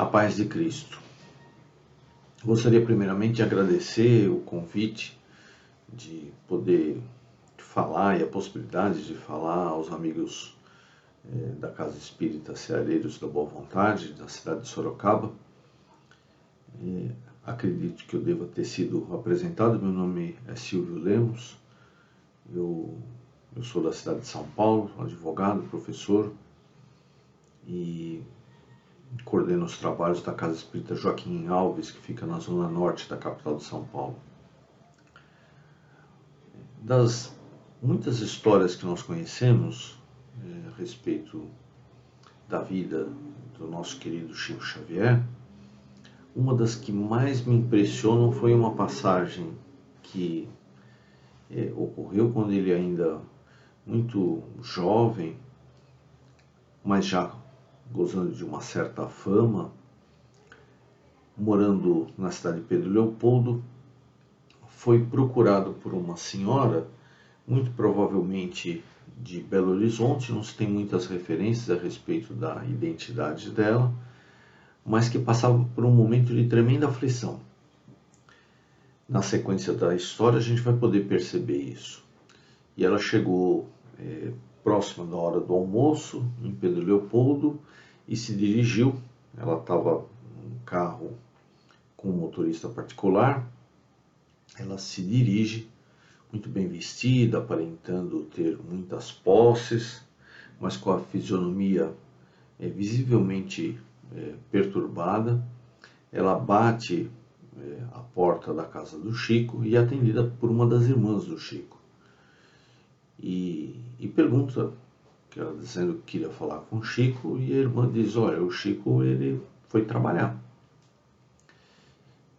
A paz de Cristo. Gostaria primeiramente de agradecer o convite de poder falar e a possibilidade de falar aos amigos eh, da Casa Espírita Ceareiros da Boa Vontade, da cidade de Sorocaba. E acredito que eu deva ter sido apresentado. Meu nome é Silvio Lemos. Eu, eu sou da cidade de São Paulo, advogado, professor e coordeno os trabalhos da Casa Espírita Joaquim Alves, que fica na zona norte da capital de São Paulo. Das muitas histórias que nós conhecemos é, a respeito da vida do nosso querido Chico Xavier, uma das que mais me impressionam foi uma passagem que é, ocorreu quando ele ainda muito jovem, mas já gozando de uma certa fama, morando na cidade de Pedro Leopoldo, foi procurado por uma senhora, muito provavelmente de Belo Horizonte, não se tem muitas referências a respeito da identidade dela, mas que passava por um momento de tremenda aflição. Na sequência da história, a gente vai poder perceber isso. E ela chegou é, próxima da hora do almoço, em Pedro Leopoldo, e se dirigiu. Ela estava num carro com um motorista particular. Ela se dirige, muito bem vestida, aparentando ter muitas posses, mas com a fisionomia é, visivelmente é, perturbada. Ela bate é, a porta da casa do Chico e é atendida por uma das irmãs do Chico. E, e pergunta que ela dizendo que queria falar com o Chico e a irmã diz, olha, o Chico ele foi trabalhar.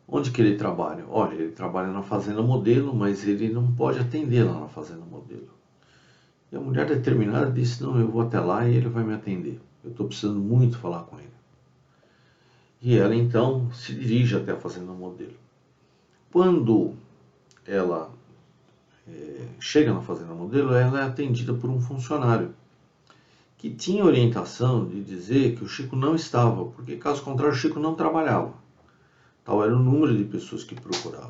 Onde que ele trabalha? Olha, ele trabalha na fazenda modelo, mas ele não pode atender lá na fazenda modelo. E a mulher determinada disse, não, eu vou até lá e ele vai me atender. Eu estou precisando muito falar com ele. E ela então se dirige até a fazenda modelo. Quando ela é, chega na fazenda modelo, ela é atendida por um funcionário que tinha orientação de dizer que o Chico não estava, porque caso contrário o Chico não trabalhava. Tal era o número de pessoas que procuravam.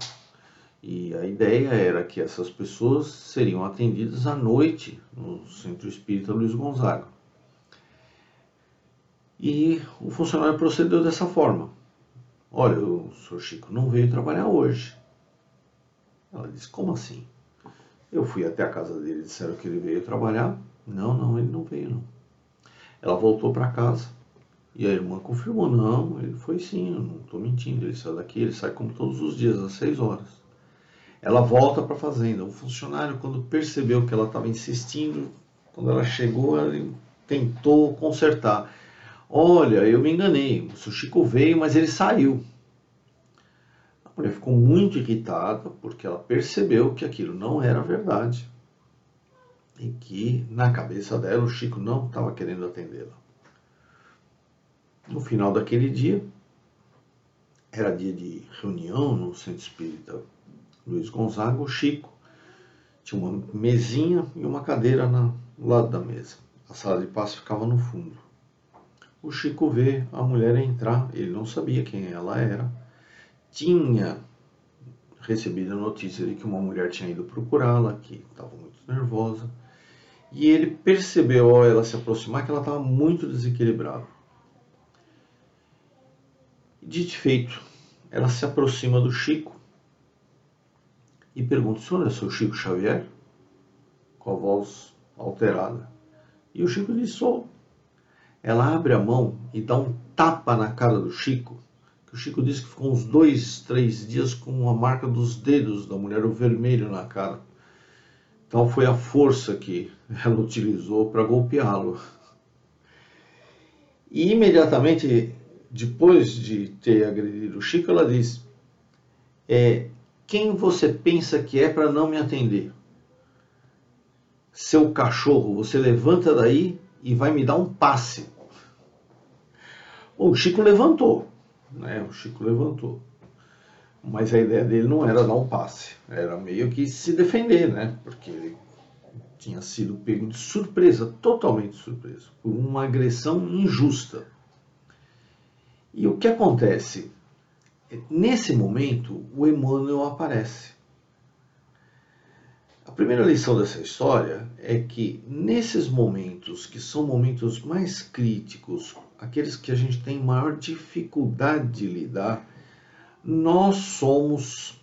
E a ideia era que essas pessoas seriam atendidas à noite no Centro Espírita Luiz Gonzaga. E o funcionário procedeu dessa forma. Olha, o senhor Chico não veio trabalhar hoje. Ela disse, como assim? Eu fui até a casa dele, disseram que ele veio trabalhar. Não, não, ele não veio não. Ela voltou para casa e a irmã confirmou: não, ele foi sim, eu não estou mentindo, ele saiu daqui, ele sai como todos os dias, às seis horas. Ela volta para a fazenda. O funcionário, quando percebeu que ela estava insistindo, quando ela chegou, ele tentou consertar. Olha, eu me enganei, o Chico veio, mas ele saiu. Mulher ficou muito irritada porque ela percebeu que aquilo não era verdade em que, na cabeça dela, o Chico não estava querendo atendê-la. No final daquele dia, era dia de reunião no Centro Espírita Luiz Gonzaga, o Chico tinha uma mesinha e uma cadeira no lado da mesa. A sala de passe ficava no fundo. O Chico vê a mulher entrar, ele não sabia quem ela era, tinha recebido a notícia de que uma mulher tinha ido procurá-la, que estava muito nervosa, e ele percebeu ao ela se aproximar que ela estava muito desequilibrada. Dito feito, ela se aproxima do Chico e pergunta: O senhor é seu Chico Xavier? Com a voz alterada. E o Chico diz: Sou. Ela abre a mão e dá um tapa na cara do Chico. Que o Chico disse que ficou uns dois, três dias com a marca dos dedos da mulher, o vermelho na cara. Tal foi a força que ela utilizou para golpeá-lo. E imediatamente depois de ter agredido o Chico, ela diz: é, Quem você pensa que é para não me atender? Seu cachorro, você levanta daí e vai me dar um passe. O Chico levantou, né? O Chico levantou. Mas a ideia dele não era dar um passe, era meio que se defender, né? Porque ele tinha sido pego de surpresa, totalmente surpresa, por uma agressão injusta. E o que acontece? Nesse momento, o Emmanuel aparece. A primeira lição dessa história é que nesses momentos, que são momentos mais críticos, aqueles que a gente tem maior dificuldade de lidar, nós somos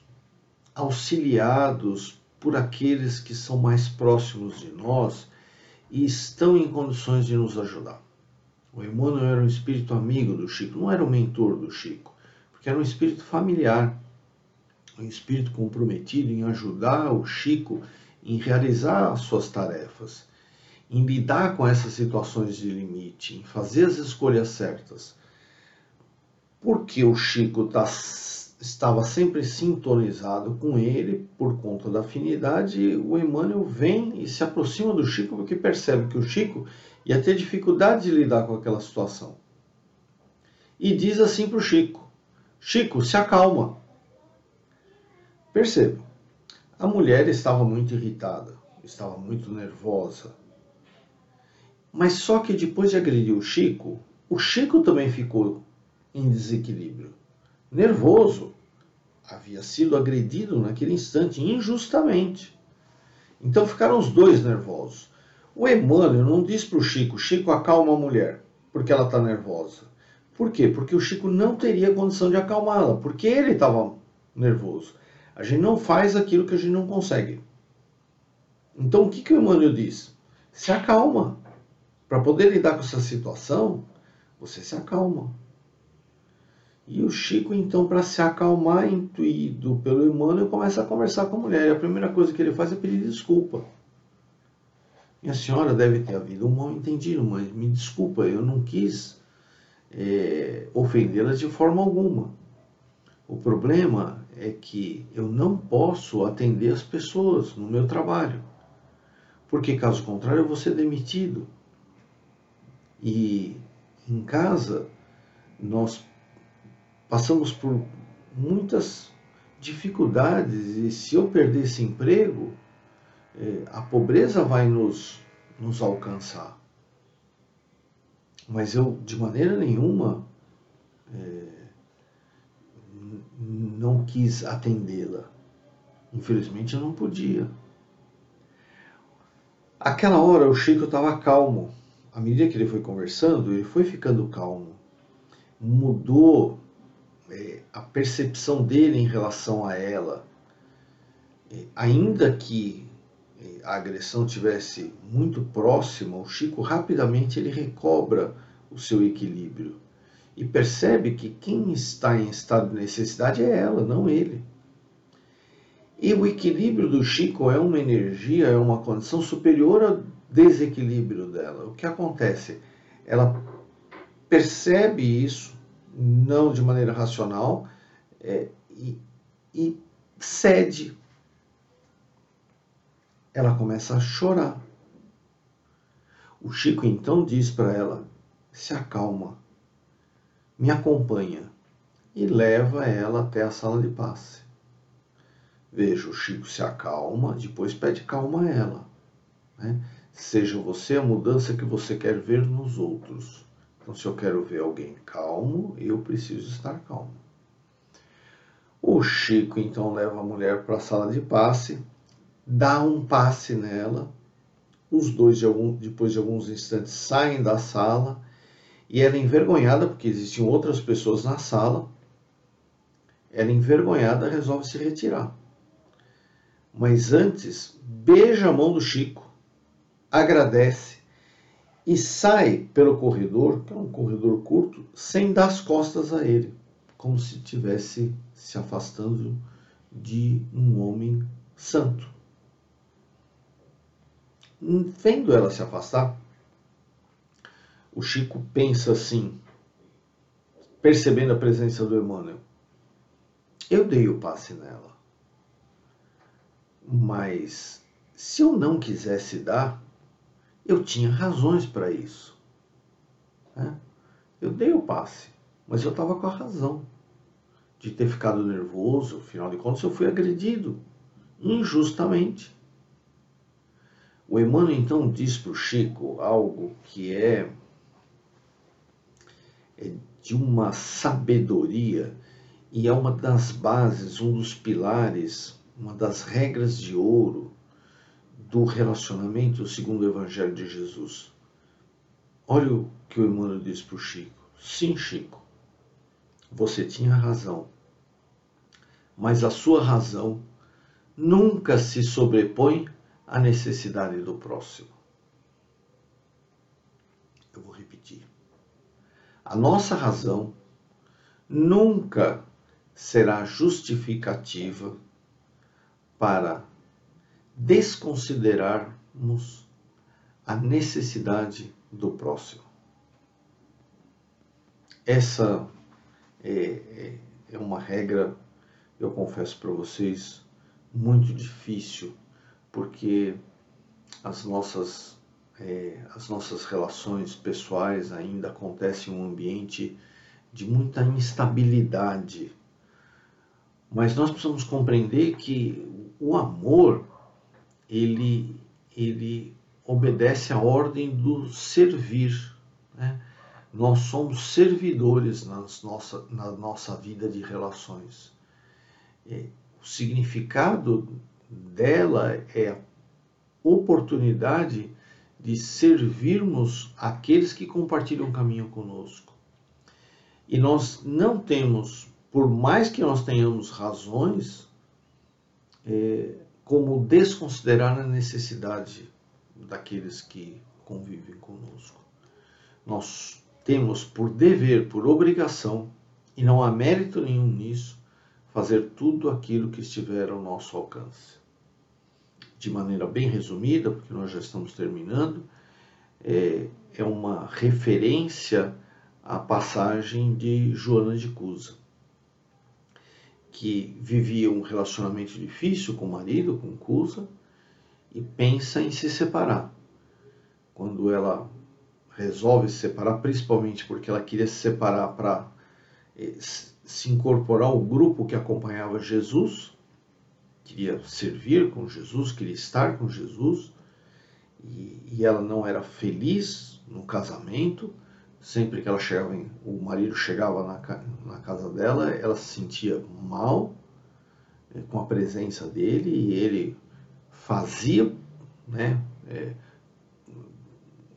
auxiliados por aqueles que são mais próximos de nós e estão em condições de nos ajudar. O Emmanuel era um espírito amigo do Chico, não era o mentor do Chico, porque era um espírito familiar, um espírito comprometido em ajudar o Chico em realizar as suas tarefas, em lidar com essas situações de limite, em fazer as escolhas certas. Porque o Chico tá, estava sempre sintonizado com ele por conta da afinidade, o Emmanuel vem e se aproxima do Chico porque percebe que o Chico ia ter dificuldade de lidar com aquela situação. E diz assim para o Chico: Chico, se acalma. Perceba, a mulher estava muito irritada, estava muito nervosa. Mas só que depois de agredir o Chico, o Chico também ficou em desequilíbrio, nervoso. Havia sido agredido naquele instante injustamente. Então ficaram os dois nervosos. O Emmanuel não diz para o Chico, Chico, acalma a mulher, porque ela está nervosa. Por quê? Porque o Chico não teria condição de acalmá-la, porque ele estava nervoso. A gente não faz aquilo que a gente não consegue. Então o que, que o Emmanuel diz? Se acalma. Para poder lidar com essa situação, você se acalma. E o Chico, então, para se acalmar, intuído pelo Emmanuel, começa a conversar com a mulher. E a primeira coisa que ele faz é pedir desculpa. Minha senhora deve ter havido um mal entendido, mas me desculpa, eu não quis é, ofendê-la de forma alguma. O problema é que eu não posso atender as pessoas no meu trabalho, porque caso contrário eu vou ser demitido. E em casa nós passamos por muitas dificuldades e se eu perder esse emprego, é, a pobreza vai nos, nos alcançar. Mas eu, de maneira nenhuma, é, não quis atendê-la. Infelizmente eu não podia. Aquela hora o Chico estava calmo. À medida que ele foi conversando, ele foi ficando calmo. Mudou é, a percepção dele em relação a ela. É, ainda que é, a agressão tivesse muito próxima, o Chico rapidamente ele recobra o seu equilíbrio e percebe que quem está em estado de necessidade é ela, não ele. E o equilíbrio do Chico é uma energia, é uma condição superior desequilíbrio dela. O que acontece? Ela percebe isso, não de maneira racional, é, e, e cede. Ela começa a chorar. O Chico então diz para ela: se acalma me acompanha e leva ela até a sala de passe. Veja, o Chico se acalma, depois pede calma a ela. Né? Seja você a mudança que você quer ver nos outros. Então, se eu quero ver alguém calmo, eu preciso estar calmo. O Chico então leva a mulher para a sala de passe, dá um passe nela. Os dois, de algum, depois de alguns instantes, saem da sala e ela envergonhada, porque existiam outras pessoas na sala, ela envergonhada resolve se retirar. Mas antes, beija a mão do Chico, agradece e sai pelo corredor, que é um corredor curto, sem dar as costas a ele, como se estivesse se afastando de um homem santo. Vendo ela se afastar, o Chico pensa assim, percebendo a presença do Emmanuel. Eu dei o passe nela. Mas se eu não quisesse dar, eu tinha razões para isso. Né? Eu dei o passe, mas eu estava com a razão de ter ficado nervoso. Afinal de contas, eu fui agredido injustamente. O Emmanuel então diz para o Chico algo que é é de uma sabedoria e é uma das bases, um dos pilares, uma das regras de ouro do relacionamento segundo o Evangelho de Jesus. Olha o que o Emmanuel disse para o Chico. Sim, Chico, você tinha razão, mas a sua razão nunca se sobrepõe à necessidade do próximo. Eu vou repetir. A nossa razão nunca será justificativa para desconsiderarmos a necessidade do próximo. Essa é, é, é uma regra, eu confesso para vocês, muito difícil, porque as nossas, é, as nossas relações pessoais ainda acontecem em um ambiente de muita instabilidade. Mas nós precisamos compreender que o amor, ele, ele obedece à ordem do servir. Né? Nós somos servidores nas nossa, na nossa vida de relações. É, o significado dela é a oportunidade de servirmos aqueles que compartilham o caminho conosco. E nós não temos, por mais que nós tenhamos razões, é, como desconsiderar a necessidade daqueles que convivem conosco. Nós temos por dever, por obrigação, e não há mérito nenhum nisso, fazer tudo aquilo que estiver ao nosso alcance. De maneira bem resumida, porque nós já estamos terminando, é, é uma referência à passagem de Joana de Cusa, que vivia um relacionamento difícil com o marido, com Cusa, e pensa em se separar. Quando ela resolve se separar, principalmente porque ela queria se separar para eh, se incorporar ao grupo que acompanhava Jesus, queria servir com Jesus, queria estar com Jesus, e, e ela não era feliz no casamento. Sempre que ela chegava, o marido chegava na, na casa dela, ela se sentia mal eh, com a presença dele e ele fazia, né, é,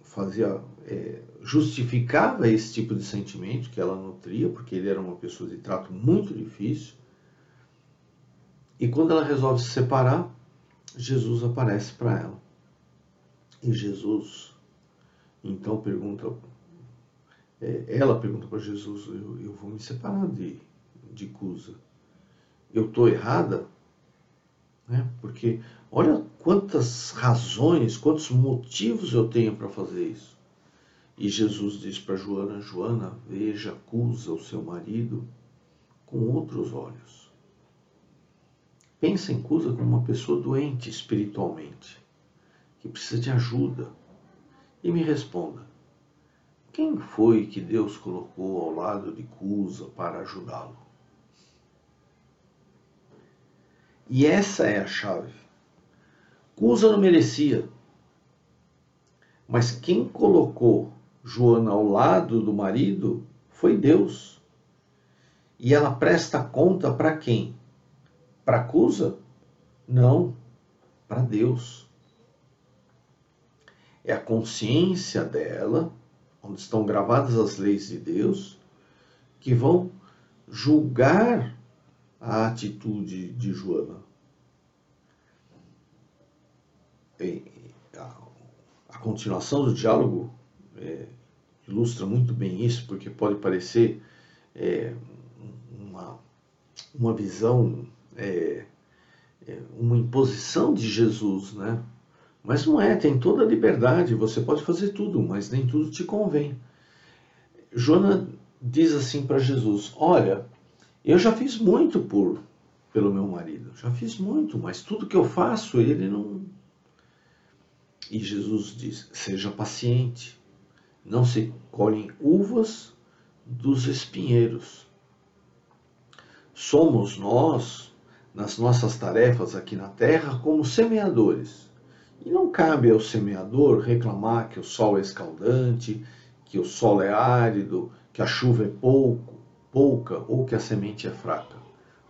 fazia, é, justificava esse tipo de sentimento que ela nutria, porque ele era uma pessoa de trato muito difícil. E quando ela resolve se separar, Jesus aparece para ela. E Jesus, então, pergunta, ela pergunta para Jesus: eu, eu, vou me separar de, de Cusa. Eu estou errada? Né? Porque olha quantas razões, quantos motivos eu tenho para fazer isso. E Jesus diz para Joana: Joana, veja, acusa o seu marido com outros olhos. Pensa em Cusa como uma pessoa doente espiritualmente, que precisa de ajuda. E me responda: quem foi que Deus colocou ao lado de Cusa para ajudá-lo? E essa é a chave. Cusa não merecia. Mas quem colocou Joana ao lado do marido foi Deus. E ela presta conta para quem? Para Cusa? Não, para Deus. É a consciência dela, onde estão gravadas as leis de Deus, que vão julgar a atitude de Joana. A continuação do diálogo é, ilustra muito bem isso, porque pode parecer é, uma, uma visão, é, é uma imposição de Jesus, né? Mas não é, tem toda a liberdade, você pode fazer tudo, mas nem tudo te convém. Joana diz assim para Jesus: Olha, eu já fiz muito por pelo meu marido, já fiz muito, mas tudo que eu faço ele não. E Jesus diz: seja paciente, não se colhem uvas dos espinheiros. Somos nós, nas nossas tarefas aqui na terra, como semeadores. E não cabe ao semeador reclamar que o sol é escaldante, que o solo é árido, que a chuva é pouco, pouca ou que a semente é fraca.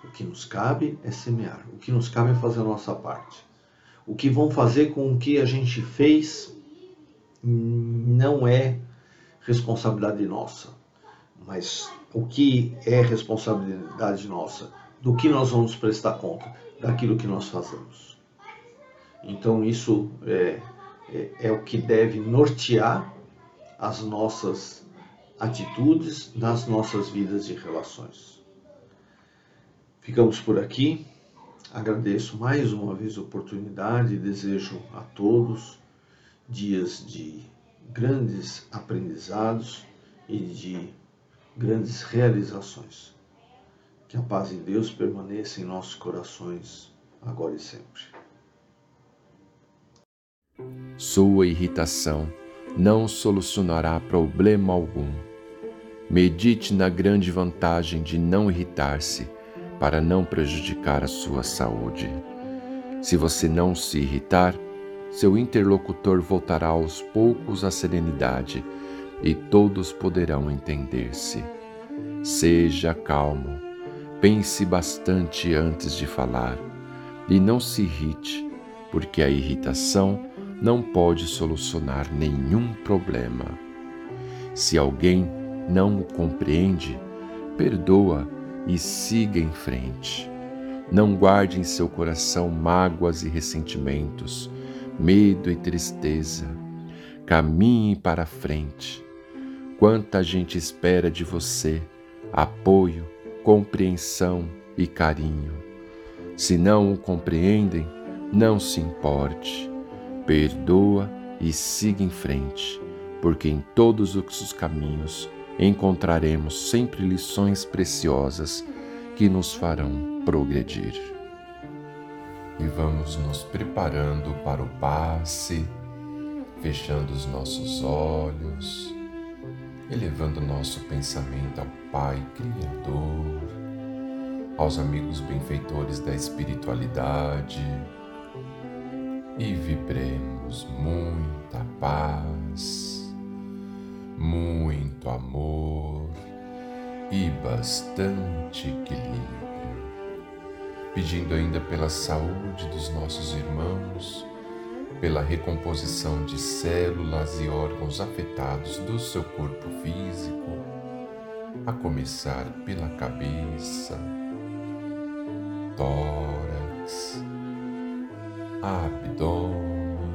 O que nos cabe é semear. O que nos cabe é fazer a nossa parte. O que vão fazer com o que a gente fez não é responsabilidade nossa, mas o que é responsabilidade nossa? Do que nós vamos prestar conta? Daquilo que nós fazemos. Então, isso é, é, é o que deve nortear as nossas atitudes nas nossas vidas e relações. Ficamos por aqui. Agradeço mais uma vez a oportunidade e desejo a todos dias de grandes aprendizados e de grandes realizações. Que a paz de Deus permaneça em nossos corações agora e sempre. Sua irritação não solucionará problema algum. Medite na grande vantagem de não irritar-se para não prejudicar a sua saúde. Se você não se irritar, seu interlocutor voltará aos poucos à serenidade e todos poderão entender-se. Seja calmo, pense bastante antes de falar e não se irrite, porque a irritação não pode solucionar nenhum problema. Se alguém não o compreende, perdoa e siga em frente. Não guarde em seu coração mágoas e ressentimentos, medo e tristeza. Caminhe para frente Quanta gente espera de você apoio, compreensão e carinho. Se não o compreendem, não se importe. Perdoa e siga em frente, porque em todos os caminhos encontraremos sempre lições preciosas que nos farão progredir. E vamos nos preparando para o passe, fechando os nossos olhos elevando nosso pensamento ao Pai Criador, aos amigos benfeitores da espiritualidade e vibremos muita paz, muito amor e bastante equilíbrio. Pedindo ainda pela saúde dos nossos irmãos, pela recomposição de células e órgãos afetados do seu corpo físico, a começar pela cabeça, tórax, abdômen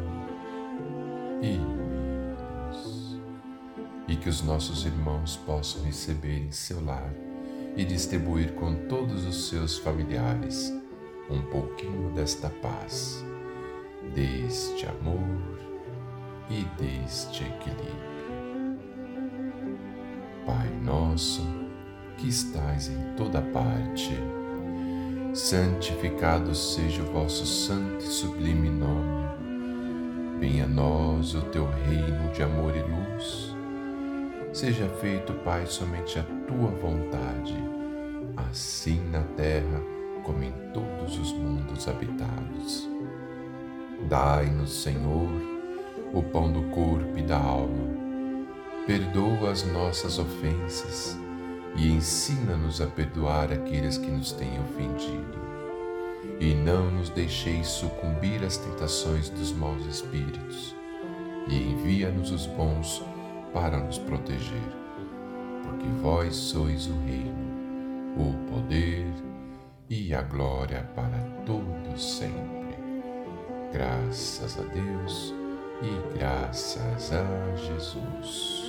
e meios, e que os nossos irmãos possam receber em seu lar e distribuir com todos os seus familiares um pouquinho desta paz deste amor e deste equilíbrio. Pai nosso, que estais em toda parte, santificado seja o vosso santo e sublime nome. Venha a nós o teu reino de amor e luz. Seja feito, Pai, somente a tua vontade, assim na terra como em todos os mundos habitados. Dai-nos, Senhor, o pão do corpo e da alma. Perdoa as nossas ofensas e ensina-nos a perdoar aqueles que nos têm ofendido. E não nos deixeis sucumbir às tentações dos maus espíritos, e envia-nos os bons para nos proteger, porque vós sois o reino, o poder e a glória para todos sempre. Graças a Deus e graças a Jesus.